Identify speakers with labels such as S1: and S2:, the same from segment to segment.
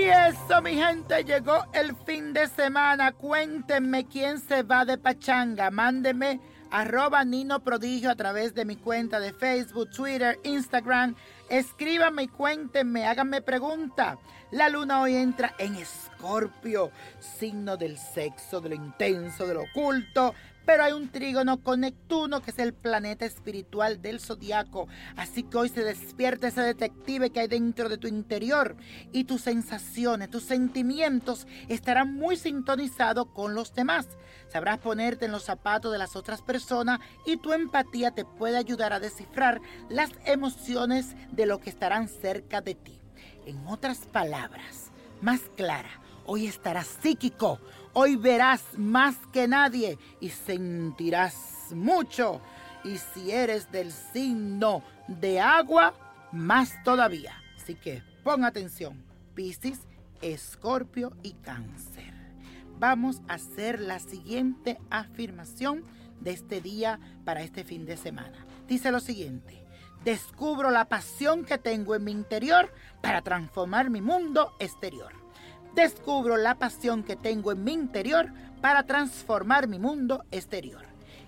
S1: eso, mi gente, llegó el fin de semana. Cuéntenme quién se va de pachanga. Mándenme arroba Nino Prodigio a través de mi cuenta de Facebook, Twitter, Instagram. Escríbanme y cuéntenme, háganme pregunta. La luna hoy entra en Escorpio, signo del sexo, de lo intenso, de lo oculto, pero hay un trígono con Neptuno, que es el planeta espiritual del zodiaco. Así que hoy se despierta ese detective que hay dentro de tu interior y tus sensaciones, tus sentimientos estarán muy sintonizados con los demás. Sabrás ponerte en los zapatos de las otras personas y tu empatía te puede ayudar a descifrar las emociones de lo que estarán cerca de ti. En otras palabras, más clara, hoy estarás psíquico Hoy verás más que nadie y sentirás mucho. Y si eres del signo de agua, más todavía. Así que pon atención. Piscis, Escorpio y Cáncer. Vamos a hacer la siguiente afirmación de este día para este fin de semana. Dice lo siguiente. Descubro la pasión que tengo en mi interior para transformar mi mundo exterior descubro la pasión que tengo en mi interior para transformar mi mundo exterior.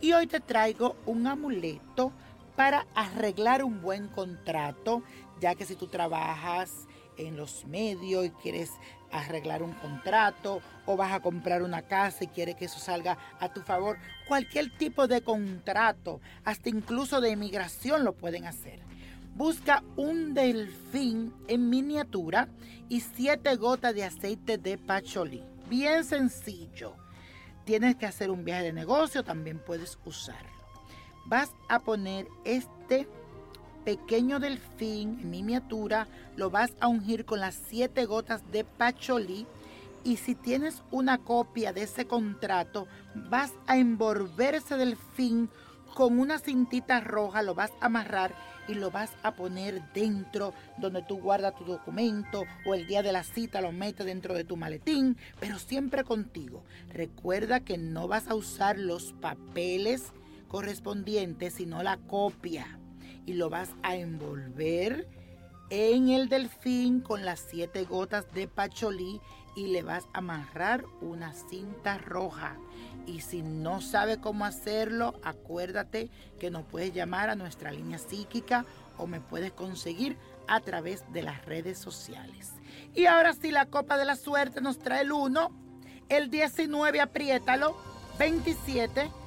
S1: Y hoy te traigo un amuleto para arreglar un buen contrato, ya que si tú trabajas en los medios y quieres arreglar un contrato o vas a comprar una casa y quieres que eso salga a tu favor, cualquier tipo de contrato, hasta incluso de inmigración lo pueden hacer. Busca un delfín en miniatura y siete gotas de aceite de pacholí. Bien sencillo. Tienes que hacer un viaje de negocio, también puedes usarlo. Vas a poner este pequeño delfín en miniatura, lo vas a ungir con las siete gotas de pacholí y si tienes una copia de ese contrato, vas a envolver ese delfín con una cintita roja, lo vas a amarrar y lo vas a poner dentro donde tú guardas tu documento o el día de la cita lo metes dentro de tu maletín, pero siempre contigo. Recuerda que no vas a usar los papeles correspondientes, sino la copia y lo vas a envolver en el delfín con las siete gotas de pacholí y le vas a amarrar una cinta roja. Y si no sabe cómo hacerlo, acuérdate que nos puedes llamar a nuestra línea psíquica o me puedes conseguir a través de las redes sociales. Y ahora sí, la copa de la suerte nos trae el 1, el 19, apriétalo, 27,